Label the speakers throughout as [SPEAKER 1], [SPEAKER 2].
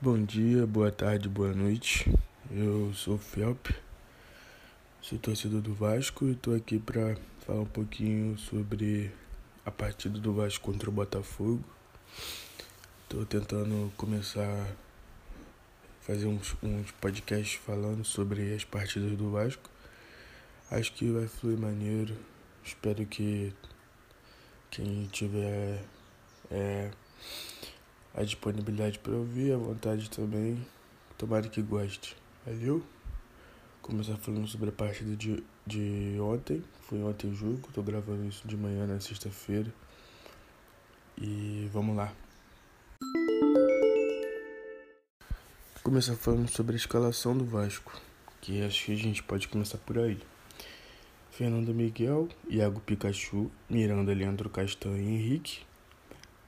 [SPEAKER 1] Bom dia, boa tarde, boa noite. Eu sou o Felp, sou torcedor do Vasco e estou aqui para falar um pouquinho sobre a partida do Vasco contra o Botafogo. Estou tentando começar a fazer uns, uns podcasts falando sobre as partidas do Vasco. Acho que vai fluir maneiro. Espero que quem tiver é, a disponibilidade para ouvir, a vontade também. Tomara que goste. Valeu? Começar falando sobre a partida de, de ontem. Foi ontem o jogo, tô gravando isso de manhã na sexta-feira. E vamos lá. Começar falando sobre a escalação do Vasco, que acho que a gente pode começar por aí. Fernando Miguel, Iago Pikachu, Miranda, Leandro Castanho e Henrique,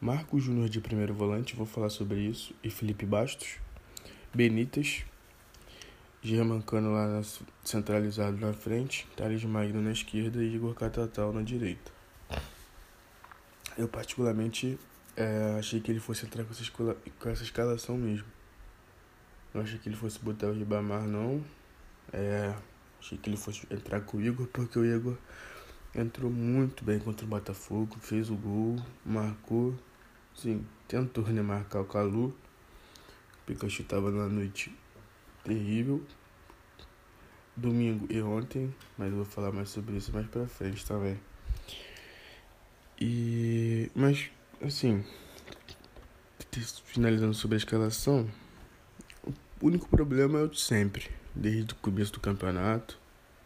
[SPEAKER 1] Marco Júnior de primeiro volante, vou falar sobre isso, e Felipe Bastos, Benítez, Germancano lá na, centralizado na frente, Thales Magno na esquerda e Igor Catatal na direita. Eu particularmente é, achei que ele fosse entrar com essa, escola, com essa escalação mesmo. Não achei que ele fosse botar o Ribamar não. É, achei que ele fosse entrar com o Igor, porque o Igor entrou muito bem contra o Botafogo, fez o gol, marcou, Sim, tentou né, marcar o Calu. Pikachu tava na noite terrível. Domingo e ontem, mas eu vou falar mais sobre isso mais pra frente também. E. Mas, assim. Finalizando sobre a escalação. O único problema é o de sempre. Desde o começo do campeonato,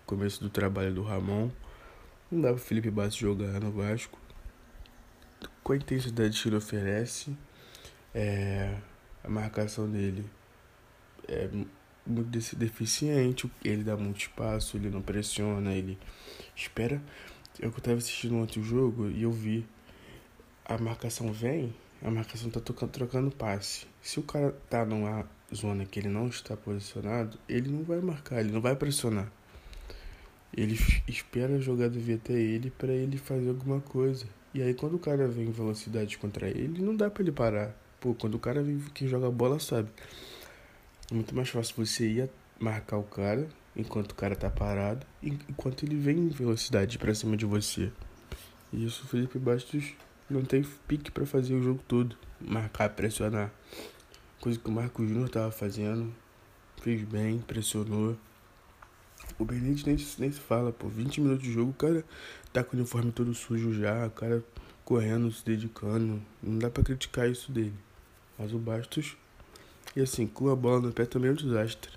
[SPEAKER 1] começo do trabalho do Ramon. Não dá pro Felipe Bastos jogar no Vasco com a intensidade que ele oferece, é, a marcação dele é muito deficiente, ele dá muito espaço, ele não pressiona, ele espera. Eu estava assistindo outro jogo e eu vi a marcação vem, a marcação tá tocando, trocando passe. Se o cara tá numa zona que ele não está posicionado, ele não vai marcar, ele não vai pressionar. Ele espera a jogada vir até ele para ele fazer alguma coisa. E aí quando o cara vem em velocidade contra ele, não dá para ele parar. Pô, quando o cara vem, quem joga bola sabe. É muito mais fácil você ir marcar o cara enquanto o cara tá parado, enquanto ele vem em velocidade para cima de você. E isso o Felipe Bastos não tem pique para fazer o jogo todo, marcar, pressionar. Coisa que o Marco Júnior tava fazendo, fez bem, pressionou. O Benítez nem, nem se fala, pô. 20 minutos de jogo, o cara tá com o uniforme todo sujo já, o cara correndo, se dedicando. Não dá pra criticar isso dele. Mas o Bastos. E assim, com a bola no pé também é um desastre.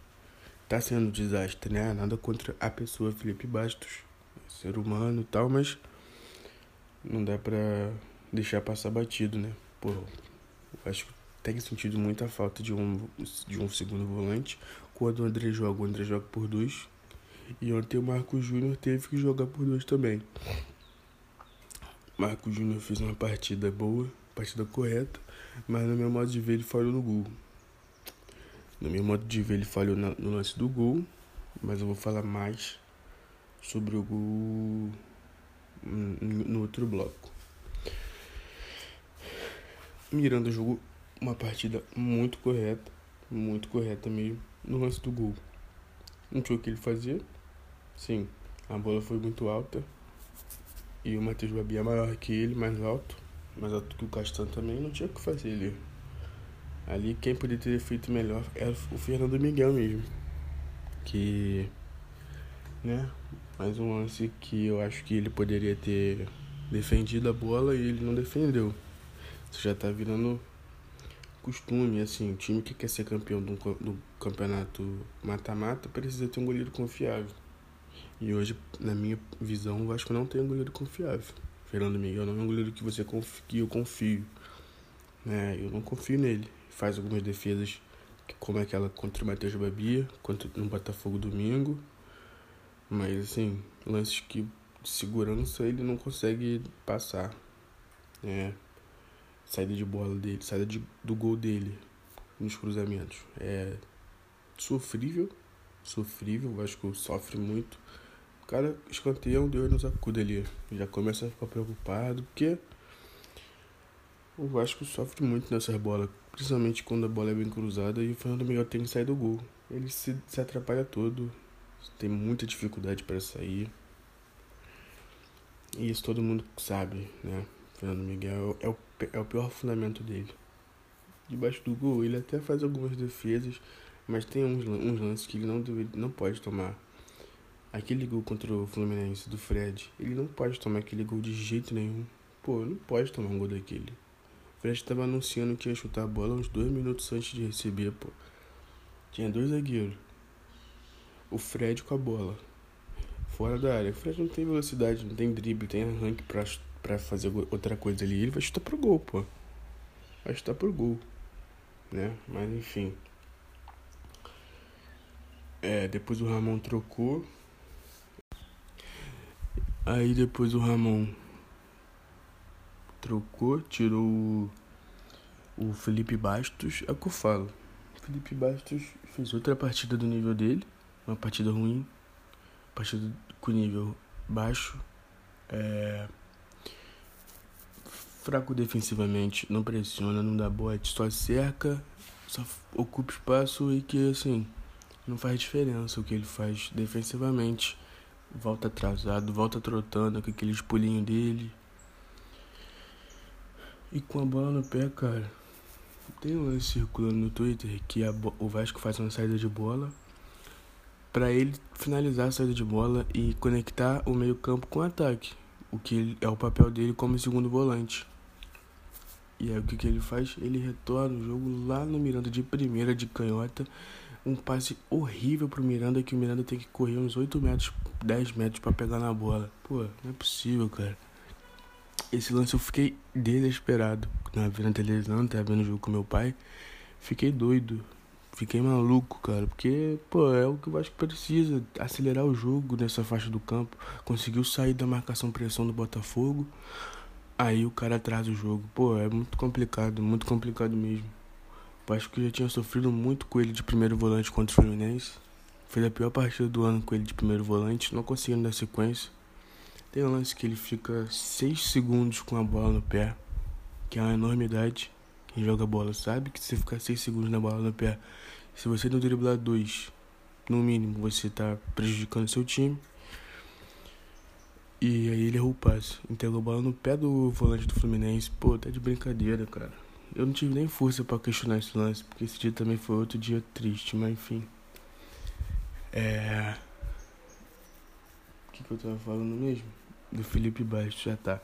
[SPEAKER 1] Tá sendo um desastre, né? Nada contra a pessoa Felipe Bastos. Ser humano e tal, mas. Não dá pra deixar passar batido, né? Pô, acho que tem sentido muita falta de um, de um segundo volante. Quando o André joga, o André joga por dois. E ontem o Marco Júnior teve que jogar por dois também. Marco Júnior fez uma partida boa, partida correta, mas no meu modo de ver ele falhou no gol. No meu modo de ver ele falhou no lance do gol, mas eu vou falar mais sobre o gol no outro bloco. Miranda jogou uma partida muito correta, muito correta mesmo, no lance do gol. Não tinha o que ele fazer, Sim, a bola foi muito alta. E o Matheus Babi é maior que ele, mais alto. Mais alto que o Castanho também, não tinha o que fazer ali. Ali quem poderia ter feito melhor era o Fernando Miguel mesmo. Que. Né? Mais um lance que eu acho que ele poderia ter defendido a bola e ele não defendeu. Isso já tá virando costume, assim, o time que quer ser campeão do, do campeonato mata-mata precisa ter um goleiro confiável. E hoje, na minha visão, o Vasco não tem um goleiro confiável. Fernando Miguel não é um goleiro que você que eu confio. Né? Eu não confio nele. Faz algumas defesas, como aquela contra o Matheus Babia, contra no Botafogo domingo. Mas assim, lances que de segurança ele não consegue passar. Né? Saída de bola dele, saída de, do gol dele nos cruzamentos. É sofrível, sofrível, o Vasco sofre muito cara escanteia um Deus nos acuda ali. Já começa a ficar preocupado, porque O Vasco sofre muito nessas bolas, principalmente quando a bola é bem cruzada e o Fernando Miguel tem que sair do gol. Ele se, se atrapalha todo, tem muita dificuldade para sair. E isso todo mundo sabe, né? Fernando Miguel é o, é o pior fundamento dele. Debaixo do gol, ele até faz algumas defesas, mas tem uns, uns lances que ele não, deve, não pode tomar. Aquele gol contra o Fluminense do Fred, ele não pode tomar aquele gol de jeito nenhum. Pô, não pode tomar um gol daquele. O Fred estava anunciando que ia chutar a bola uns dois minutos antes de receber, pô. Tinha dois zagueiros. O Fred com a bola. Fora da área. O Fred não tem velocidade, não tem drible, tem arranque pra, pra fazer outra coisa ali. Ele vai chutar pro gol, pô. Vai chutar pro gol. Né? Mas enfim. É, depois o Ramon trocou. Aí depois o Ramon trocou, tirou o, o Felipe Bastos. É o que eu falo. Felipe Bastos fez outra partida do nível dele, uma partida ruim, partida com nível baixo, é... fraco defensivamente, não pressiona, não dá bote, só cerca, só ocupa espaço e que assim não faz diferença o que ele faz defensivamente. Volta atrasado, volta trotando com aqueles pulinhos dele. E com a bola no pé, cara. Tem um lance circulando no Twitter que o Vasco faz uma saída de bola para ele finalizar a saída de bola e conectar o meio-campo com o ataque, o que é o papel dele como segundo volante. E aí o que, que ele faz? Ele retorna o jogo lá no Miranda de primeira de canhota. Um passe horrível pro Miranda que o Miranda tem que correr uns 8 metros, 10 metros para pegar na bola. Pô, não é possível, cara. Esse lance eu fiquei desesperado. Na vendo televisão, tava vendo o jogo com meu pai. Fiquei doido. Fiquei maluco, cara. Porque, pô, é o que o Vasco precisa. Acelerar o jogo nessa faixa do campo. Conseguiu sair da marcação pressão do Botafogo. Aí o cara atrasa o jogo. Pô, é muito complicado, muito complicado mesmo. O Vasco já tinha sofrido muito com ele de primeiro volante contra o Fluminense. Fez a pior partida do ano com ele de primeiro volante, não conseguindo dar sequência. Tem um lance que ele fica 6 segundos com a bola no pé, que é uma enormidade. Quem joga bola sabe que se você ficar 6 segundos na bola no pé, se você não driblar 2, no mínimo você está prejudicando seu time. E aí ele errou o passe. Entregou a bola no pé do volante do Fluminense. Pô, tá de brincadeira, cara. Eu não tive nem força para questionar esse lance, porque esse dia também foi outro dia triste, mas enfim. É. O que, que eu tava falando mesmo? do Felipe Bastos já tá.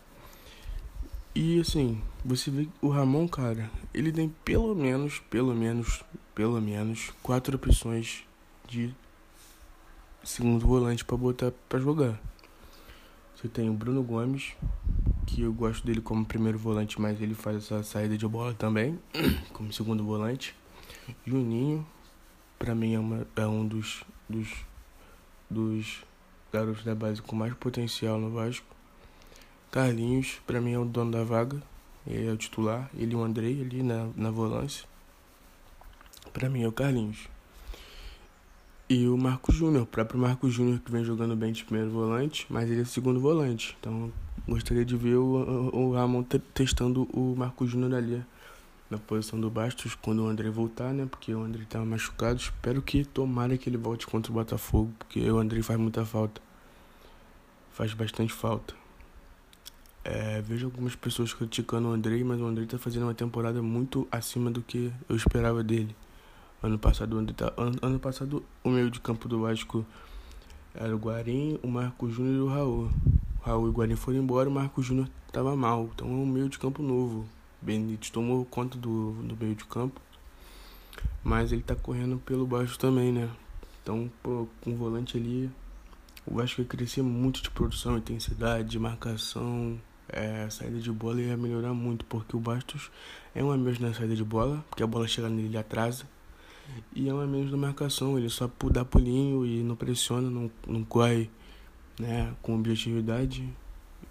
[SPEAKER 1] E assim, você vê o Ramon, cara, ele tem pelo menos, pelo menos, pelo menos quatro opções de segundo volante para botar para jogar. Você tem o Bruno Gomes, que eu gosto dele como primeiro volante, mas ele faz essa saída de bola também, como segundo volante. Juninho, para mim é, uma, é um dos, dos, dos garotos da base com mais potencial no Vasco. Carlinhos, para mim, é o dono da vaga. É o titular. Ele e o Andrei ali na, na volância. Para mim é o Carlinhos. E o Marcos Júnior, o próprio Marcos Júnior que vem jogando bem de primeiro volante, mas ele é segundo volante. Então gostaria de ver o, o, Ramon testando o Marcos Júnior ali na posição do Bastos quando o André voltar, né? Porque o André tá machucado. Espero que tomara que ele volte contra o Botafogo, porque o André faz muita falta. Faz bastante falta. É, vejo algumas pessoas criticando o André, mas o André tá fazendo uma temporada muito acima do que eu esperava dele. Ano passado, tá, ano, ano passado o meio de campo do Vasco era o Guarim, o Marco Júnior e o Raul. O Raul e o Guarim foram embora, o Marco Júnior tava mal. Então é um meio de campo novo. Benítez tomou conta do, do meio de campo. Mas ele tá correndo pelo baixo também, né? Então, pô, com o volante ali, o Vasco ia crescer muito de produção, intensidade, de marcação, é, saída de bola ia melhorar muito, porque o Bastos é um a menos na saída de bola, porque a bola chega nele ele atrasa. E é um a menos na marcação, ele só dá pulinho e não pressiona, não, não corre né, com objetividade,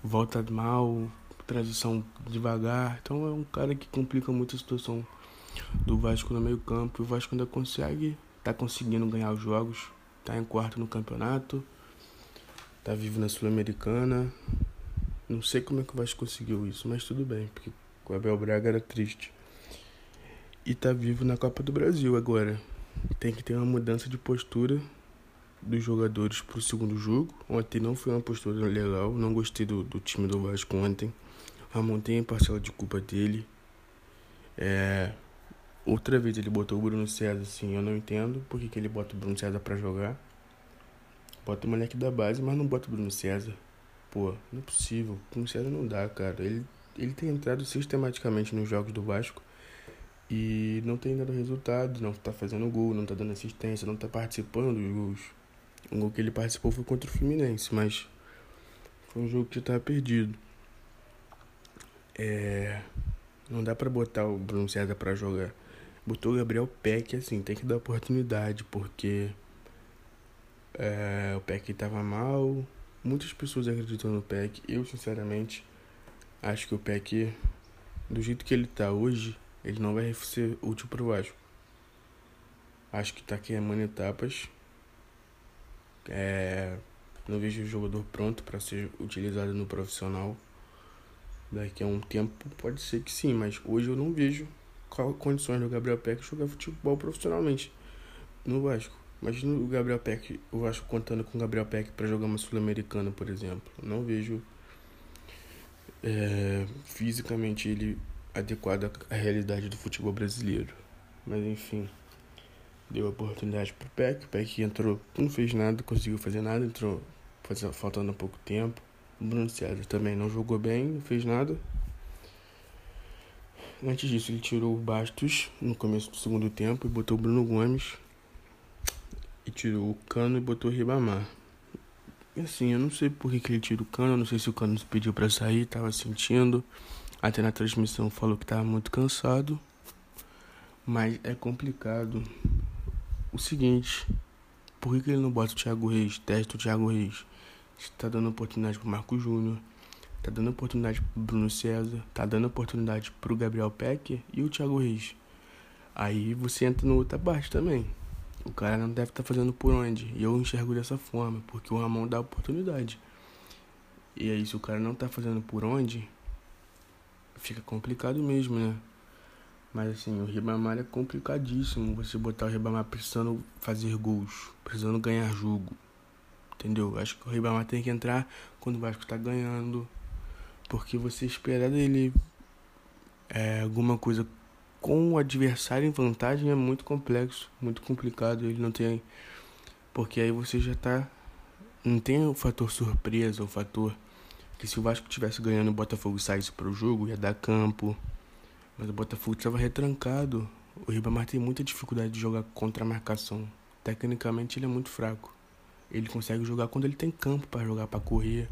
[SPEAKER 1] volta mal, transição devagar. Então é um cara que complica muito a situação do Vasco no meio campo. E o Vasco ainda consegue, tá conseguindo ganhar os jogos, tá em quarto no campeonato, tá vivo na Sul-Americana. Não sei como é que o Vasco conseguiu isso, mas tudo bem, porque o Abel Braga era triste. E tá vivo na Copa do Brasil agora. Tem que ter uma mudança de postura dos jogadores pro segundo jogo. Ontem não foi uma postura legal. Não gostei do, do time do Vasco ontem. Ramon tem parcela de culpa dele. É, outra vez ele botou o Bruno César assim. Eu não entendo por que ele bota o Bruno César para jogar. Bota o moleque da base, mas não bota o Bruno César. Pô, não é possível. O Bruno César não dá, cara. Ele, ele tem entrado sistematicamente nos jogos do Vasco e não tem dado resultado, não tá fazendo gol, não tá dando assistência, não tá participando dos gols. O gol que ele participou foi contra o Fluminense, mas foi um jogo que já tava perdido. É, não dá para botar o Bruno César para jogar. Botou o Gabriel Peck, assim, tem que dar oportunidade, porque é, o Peck tava mal. Muitas pessoas acreditam no Peck. Eu, sinceramente, acho que o Peck, do jeito que ele tá hoje, ele não vai ser útil pro Vasco. Acho que tá queimando etapas. É, não vejo o jogador pronto para ser utilizado no profissional. Daqui a um tempo pode ser que sim, mas hoje eu não vejo condições do Gabriel Peck jogar futebol profissionalmente no Vasco. Imagina o Gabriel Peck, o Vasco contando com o Gabriel Peck para jogar uma Sul-Americana, por exemplo. Não vejo é, fisicamente ele adequado à realidade do futebol brasileiro. Mas enfim, deu oportunidade pro Peck. O Peck entrou, não fez nada, conseguiu fazer nada, entrou faltando pouco tempo. O Bruno César também não jogou bem, não fez nada. Antes disso, ele tirou o Bastos no começo do segundo tempo e botou o Bruno Gomes e tirou o Cano e botou o Ribamar. E assim, eu não sei por que, que ele tirou o Cano, não sei se o Cano pediu para sair, tava sentindo. Até na transmissão falou que tava muito cansado. Mas é complicado. O seguinte, por que, que ele não bota o Thiago Reis, testa o Thiago Reis? Está dando oportunidade pro Marco Júnior, tá dando oportunidade pro Bruno César, tá dando oportunidade pro Gabriel Peck e o Thiago Reis. Aí você entra no outra parte também. O cara não deve estar tá fazendo por onde. E eu enxergo dessa forma, porque o Ramon dá oportunidade. E aí, se o cara não tá fazendo por onde, fica complicado mesmo, né? Mas assim, o Ribamar é complicadíssimo. Você botar o Ribamar precisando fazer gols, precisando ganhar jogo. Entendeu? Acho que o Ribamar tem que entrar quando o Vasco tá ganhando. Porque você espera dele é, alguma coisa com o adversário em vantagem é muito complexo, muito complicado. Ele não tem. Porque aí você já tá. Não tem o fator surpresa, o fator que se o Vasco tivesse ganhando o Botafogo saísse para o jogo, ia dar campo. Mas o Botafogo estava retrancado. O Ribamar tem muita dificuldade de jogar contra a marcação. Tecnicamente ele é muito fraco. Ele consegue jogar quando ele tem campo para jogar, para correr,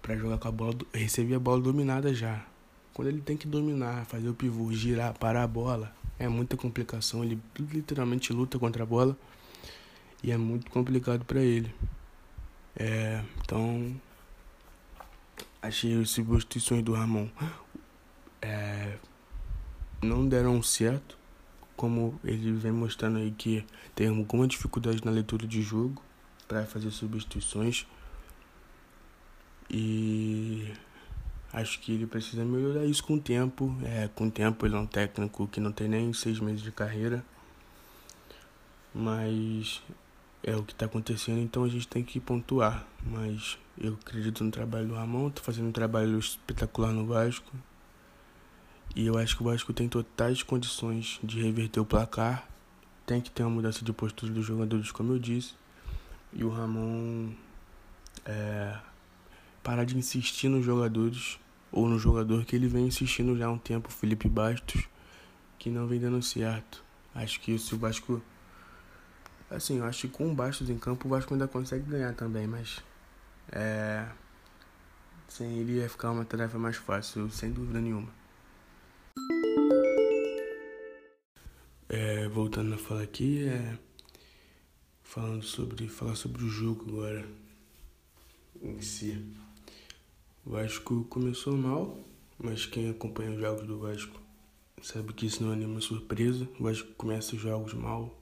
[SPEAKER 1] para jogar com a bola, receber a bola dominada já. Quando ele tem que dominar, fazer o pivô, girar, parar a bola, é muita complicação. Ele literalmente luta contra a bola e é muito complicado para ele. É, então, achei as substituições do Ramon é, não deram certo, como ele vem mostrando aí que tem alguma dificuldade na leitura de jogo para fazer substituições. E Acho que ele precisa melhorar isso com o tempo. É, com o tempo ele é um técnico que não tem nem seis meses de carreira. Mas é o que está acontecendo, então a gente tem que pontuar. Mas eu acredito no trabalho do Ramon, tô fazendo um trabalho espetacular no Vasco. E eu acho que o Vasco tem totais condições de reverter o placar. Tem que ter uma mudança de postura dos jogadores, como eu disse. E o Ramon é, parar de insistir nos jogadores ou no jogador que ele vem insistindo já há um tempo, Felipe Bastos, que não vem dando certo. Acho que se o Vasco. Assim, eu acho que com o Bastos em campo o Vasco ainda consegue ganhar também, mas. É. Sem ele ia ficar uma tarefa mais fácil, sem dúvida nenhuma. É, voltando a falar aqui, é. Falando sobre. Falar sobre o jogo agora. Em si. O Vasco começou mal, mas quem acompanha os jogos do Vasco sabe que isso não é nenhuma surpresa. O Vasco começa os jogos mal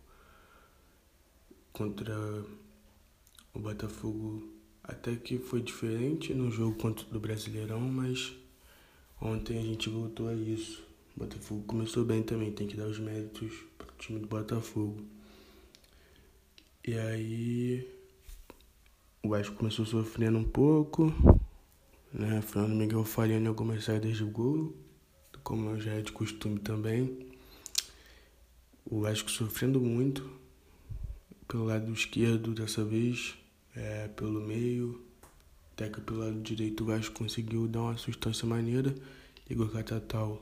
[SPEAKER 1] contra o Botafogo. Até que foi diferente no jogo contra do Brasileirão, mas Ontem a gente voltou a isso. O Botafogo começou bem também, tem que dar os méritos pro time do Botafogo. E aí o Vasco começou sofrendo um pouco, né? Fernando Miguel falhando em algumas saídas de gol, como já é de costume também. O Vasco sofrendo muito pelo lado esquerdo dessa vez, é, pelo meio, até que pelo lado direito o Vasco conseguiu dar uma sustância maneira. Igor Catatal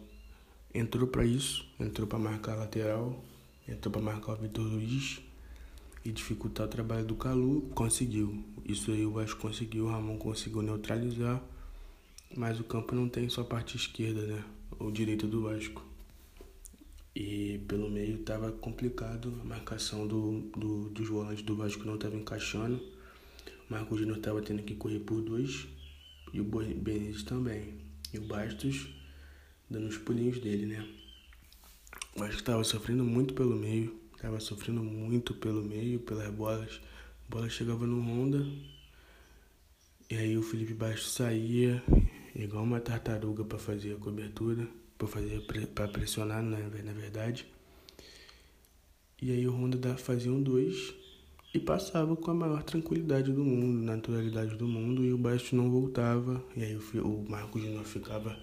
[SPEAKER 1] entrou para isso, entrou para marcar a lateral, entrou para marcar o Vitor Luiz e dificultar o trabalho do Calu, conseguiu. Isso aí o Vasco conseguiu, o Ramon conseguiu neutralizar, mas o campo não tem só a parte esquerda, né? Ou direita do Vasco. E pelo meio estava complicado, a marcação do, do, dos volantes do Vasco não estava encaixando. O Marco Júnior estava tendo que correr por dois e o Benítez também. E o Bastos dando os pulinhos dele, né? O Vasco estava sofrendo muito pelo meio, estava sofrendo muito pelo meio, pelas bolas. A bola chegava no Honda e aí o Felipe Bastos saía igual uma tartaruga para fazer a cobertura para fazer para pressionar na, na verdade. E aí o Honda fazia um dois e passava com a maior tranquilidade do mundo, naturalidade do mundo, e o Bastos não voltava. E aí o, o Marcos Júnior ficava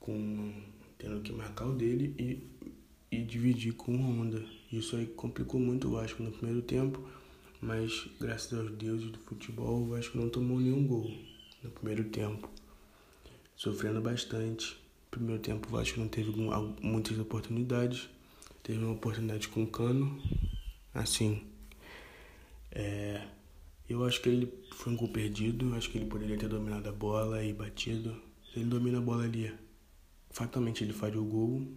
[SPEAKER 1] com tendo que marcar o dele e, e dividir com o Honda. Isso aí complicou muito o Vasco no primeiro tempo, mas graças aos deuses do futebol, o Vasco não tomou nenhum gol no primeiro tempo, sofrendo bastante primeiro tempo o Vasco não teve muitas oportunidades. Teve uma oportunidade com o Cano. Assim, é, eu acho que ele foi um gol perdido. Acho que ele poderia ter dominado a bola e batido. Ele domina a bola ali, fatalmente ele faz o gol.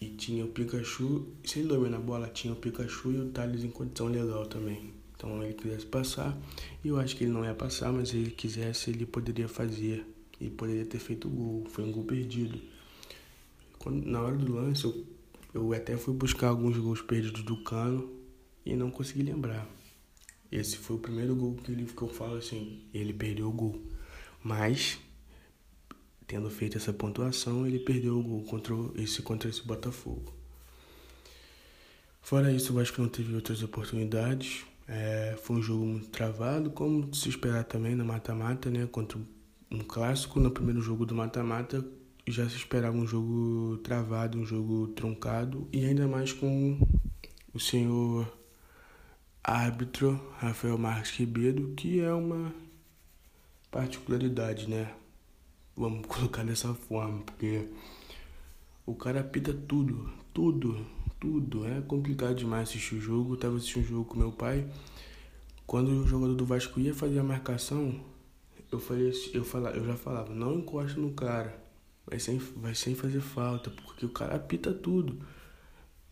[SPEAKER 1] E tinha o Pikachu. Se ele domina a bola, tinha o Pikachu e o Thales em condição legal também. Então ele quisesse passar. E eu acho que ele não ia passar, mas se ele quisesse, ele poderia fazer e poderia ter feito o gol. Foi um gol perdido. Quando, na hora do lance, eu, eu até fui buscar alguns gols perdidos do Cano e não consegui lembrar. Esse foi o primeiro gol que, ele, que eu falo assim, ele perdeu o gol. Mas, tendo feito essa pontuação, ele perdeu o gol contra esse, contra esse Botafogo. Fora isso, eu acho que não teve outras oportunidades. É, foi um jogo muito travado, como se esperar também no mata-mata, né? Contra um clássico no primeiro jogo do mata-mata já se esperava um jogo travado, um jogo truncado e ainda mais com o senhor árbitro Rafael Marques Ribeiro, que é uma particularidade, né? Vamos colocar dessa forma, porque o cara apita tudo, tudo, tudo. É complicado demais assistir o jogo. Eu tava assistindo o jogo com meu pai. Quando o jogador do Vasco ia fazer a marcação, eu falei, eu falava, eu já falava, não encosta no cara. Vai sem, vai sem fazer falta, porque o cara apita tudo.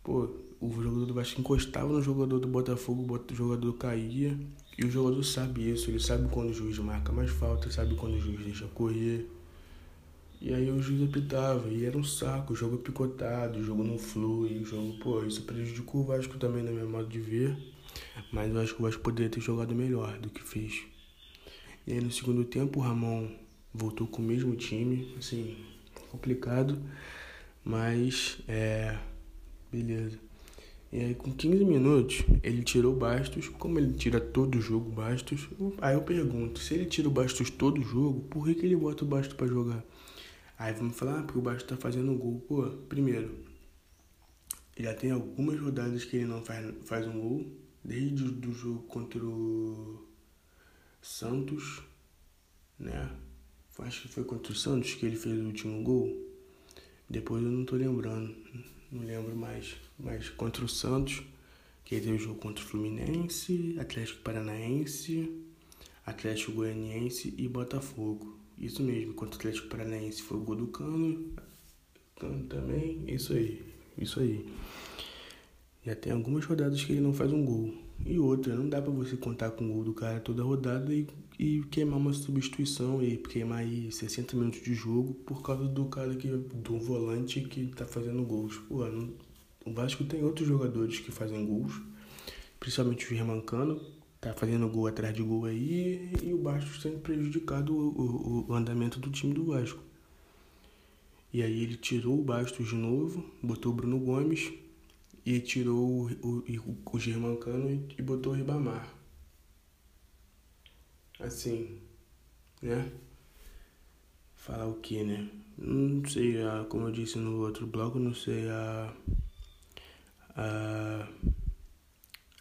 [SPEAKER 1] Pô, o jogador do Vasco encostava no jogador do Botafogo, o jogador caía. E o jogador sabe isso, ele sabe quando o juiz marca mais falta, sabe quando o juiz deixa correr. E aí o juiz apitava, e era um saco, o jogo picotado, o jogo não flui, o jogo, pô, isso prejudicou o Vasco também, no meu modo de ver. Mas eu acho que o Vasco poderia ter jogado melhor do que fez. E aí no segundo tempo o Ramon voltou com o mesmo time, assim, complicado, mas é. Beleza. E aí com 15 minutos ele tirou o Bastos, como ele tira todo o jogo Bastos, aí eu pergunto, se ele tira o Bastos todo o jogo, por que, que ele bota o Bastos para jogar? Aí vamos falar, ah, porque o Bastos tá fazendo gol. Pô, primeiro, já tem algumas rodadas que ele não faz, faz um gol, desde o jogo contra o Santos, né? Acho que foi contra o Santos que ele fez o último gol. Depois eu não tô lembrando, não lembro mais. Mas contra o Santos, que ele teve o jogo contra o Fluminense, Atlético Paranaense, Atlético Goianiense e Botafogo. Isso mesmo, contra o Atlético Paranaense foi o gol do Cano, Cano também, isso aí, isso aí. Já tem algumas rodadas que ele não faz um gol. E outra, não dá para você contar com o gol do cara toda rodada e, e queimar uma substituição e queimar aí 60 minutos de jogo por causa do cara que do volante que tá fazendo gols. Pô, não, o Vasco tem outros jogadores que fazem gols, principalmente o Germancano, tá fazendo gol atrás de gol aí e o Vasco sendo prejudicado o, o, o andamento do time do Vasco. E aí ele tirou o Bastos de novo, botou o Bruno Gomes e tirou o, o, o Germancano e botou o Ribamar. Assim, né? Falar o que, né? Não sei, a, como eu disse no outro blog, não sei a, a,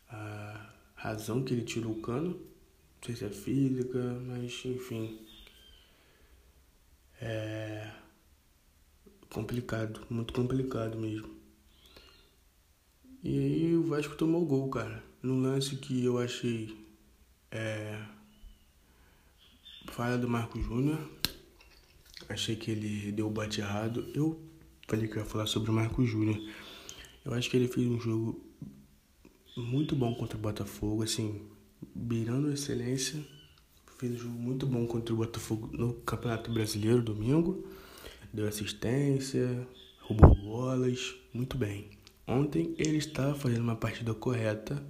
[SPEAKER 1] a razão que ele tirou o cano. Não sei se é física, mas enfim. É complicado, muito complicado mesmo. E aí o Vasco tomou gol, cara. Num lance que eu achei é, falha do Marco Júnior. Achei que ele deu o bate errado. Eu falei que ia falar sobre o Marco Júnior. Eu acho que ele fez um jogo muito bom contra o Botafogo, assim, beirando a excelência. Fez um jogo muito bom contra o Botafogo no Campeonato Brasileiro domingo. Deu assistência, roubou bolas, muito bem. Ontem ele estava fazendo uma partida correta,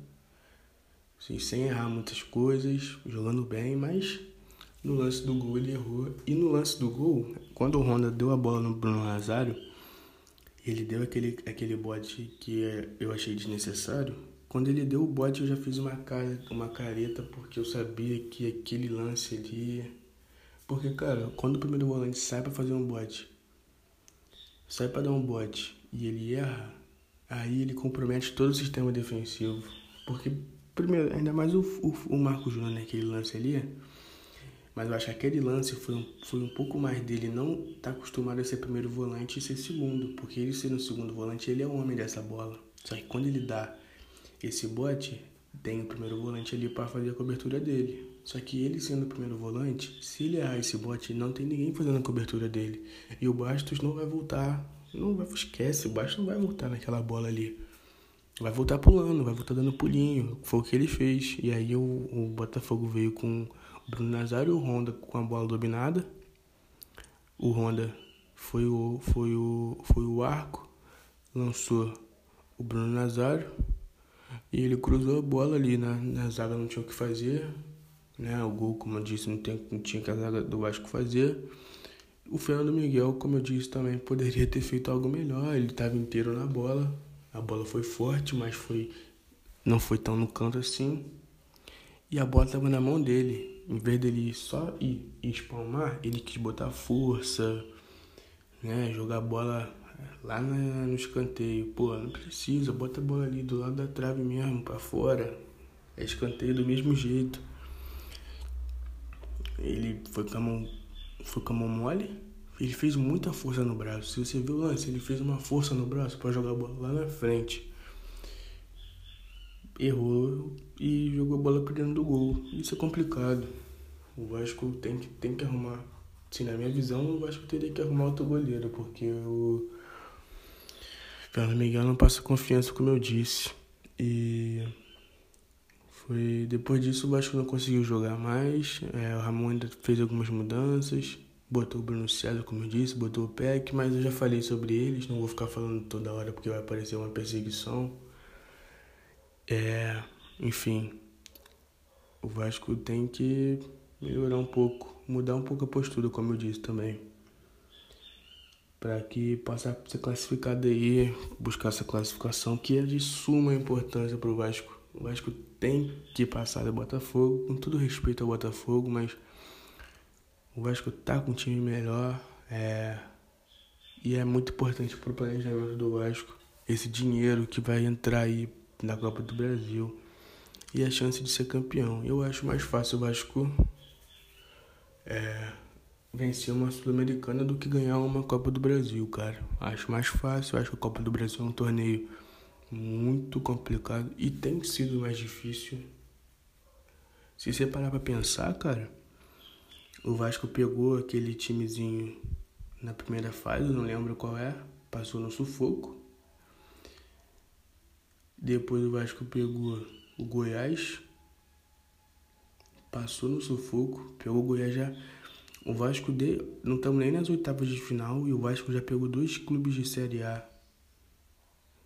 [SPEAKER 1] assim, sem errar muitas coisas, jogando bem, mas no lance do gol ele errou. E no lance do gol, quando o Honda deu a bola no Bruno Nazário, ele deu aquele, aquele bote que eu achei desnecessário. Quando ele deu o bote, eu já fiz uma, cara, uma careta, porque eu sabia que aquele lance ali. Porque, cara, quando o primeiro volante sai para fazer um bote, sai para dar um bote e ele erra, aí ele compromete todo o sistema defensivo. Porque, primeiro, ainda mais o, o, o Marco Júnior naquele lance ali mas eu acho que aquele lance foi um, foi um pouco mais dele não tá acostumado a ser primeiro volante e ser segundo, porque ele sendo segundo volante, ele é o homem dessa bola. Só que quando ele dá esse bote, tem o primeiro volante ali para fazer a cobertura dele. Só que ele sendo o primeiro volante, se ele errar esse bote, não tem ninguém fazendo a cobertura dele. E o Bastos não vai voltar, não vai, esquece, o Bastos não vai voltar naquela bola ali. Vai voltar pulando, vai voltar dando pulinho. Foi o que ele fez. E aí o, o Botafogo veio com Bruno Nazário e o Honda com a bola dominada. O Honda foi o, foi o, foi o arco, lançou o Bruno Nazário e ele cruzou a bola ali na, na zaga, não tinha o que fazer. Né? O gol, como eu disse, não, tem, não tinha que a zaga do Vasco fazer. O Fernando Miguel, como eu disse, também poderia ter feito algo melhor. Ele estava inteiro na bola. A bola foi forte, mas foi não foi tão no canto assim. E a bola estava na mão dele em vez dele só ir, espalmar, ele quis botar força, né? Jogar a bola lá na, no escanteio. Pô, não precisa, bota a bola ali do lado da trave mesmo, para fora. É escanteio do mesmo jeito. Ele foi com a mão, foi com a mão mole. Ele fez muita força no braço. Se você viu o lance, ele fez uma força no braço para jogar a bola lá na frente errou e jogou a bola para dentro do gol. Isso é complicado. O Vasco tem que, tem que arrumar. Sim, na minha visão, o Vasco teria que arrumar outro goleiro, porque o Fernando Miguel não passa confiança, como eu disse. E foi depois disso o Vasco não conseguiu jogar mais. É, o Ramon ainda fez algumas mudanças. Botou o Bruno César, como eu disse, botou o PEC, mas eu já falei sobre eles, não vou ficar falando toda hora porque vai aparecer uma perseguição. É, enfim, o Vasco tem que melhorar um pouco, mudar um pouco a postura, como eu disse também. Para que possa ser classificado aí, buscar essa classificação que é de suma importância para o Vasco. O Vasco tem que passar do Botafogo, com todo respeito ao Botafogo, mas o Vasco tá com um time melhor é, e é muito importante para o planejamento do Vasco esse dinheiro que vai entrar aí na Copa do Brasil e a chance de ser campeão. Eu acho mais fácil o Vasco é, vencer uma Sul-Americana do que ganhar uma Copa do Brasil, cara. Acho mais fácil, acho que a Copa do Brasil é um torneio muito complicado e tem sido mais difícil. Se você parar pra pensar, cara, o Vasco pegou aquele timezinho na primeira fase, não lembro qual é, passou no sufoco. Depois o Vasco pegou o Goiás, passou no sufoco, pegou o Goiás já. O Vasco de, não estamos nem nas oitavas de final e o Vasco já pegou dois clubes de Série A.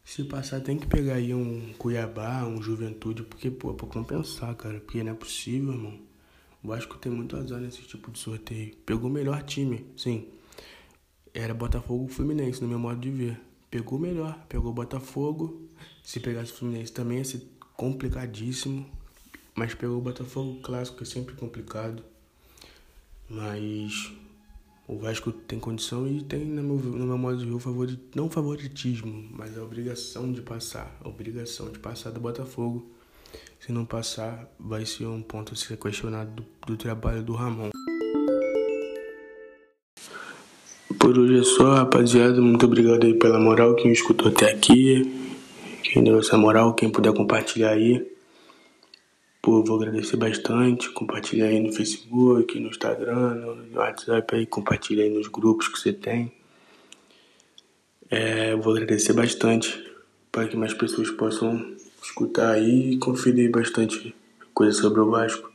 [SPEAKER 1] Se passar, tem que pegar aí um Cuiabá, um Juventude, porque, pô, é pra compensar, cara. Porque não é possível, irmão. O Vasco tem muito azar nesse tipo de sorteio. Pegou o melhor time, sim. era Botafogo Fluminense, no meu modo de ver. Pegou melhor, pegou Botafogo. Se pegasse o Fluminense também ia ser complicadíssimo. Mas pegou o Botafogo clássico, é sempre complicado. Mas o Vasco tem condição e tem, no meu, no meu modo de ver, favorit, não favoritismo, mas a obrigação de passar. A obrigação de passar do Botafogo. Se não passar, vai ser um ponto a ser questionado do, do trabalho do Ramon. Por hoje é só, rapaziada. Muito obrigado aí pela moral, quem escutou até aqui. Quem deu essa moral, quem puder compartilhar aí. Pô, vou agradecer bastante. Compartilha aí no Facebook, no Instagram, no WhatsApp aí, compartilha aí nos grupos que você tem. É, vou agradecer bastante para que mais pessoas possam escutar aí e conferir bastante coisa sobre o Vasco.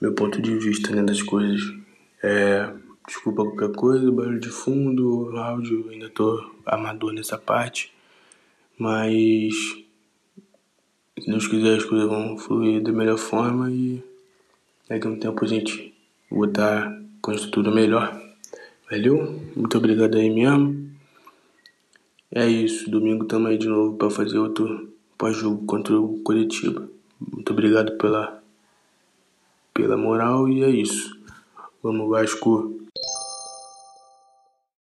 [SPEAKER 1] Meu ponto de vista né, das coisas. É, desculpa qualquer coisa, barulho de fundo, áudio, ainda tô amador nessa parte. Mas se Deus quiser, as coisas vão fluir da melhor forma e daqui a um tempo a gente botar com a estrutura melhor. Valeu? Muito obrigado aí mesmo. É isso. Domingo tamo aí de novo para fazer outro pós-jogo contra o Curitiba. Muito obrigado pela, pela moral e é isso. Vamos Vasco.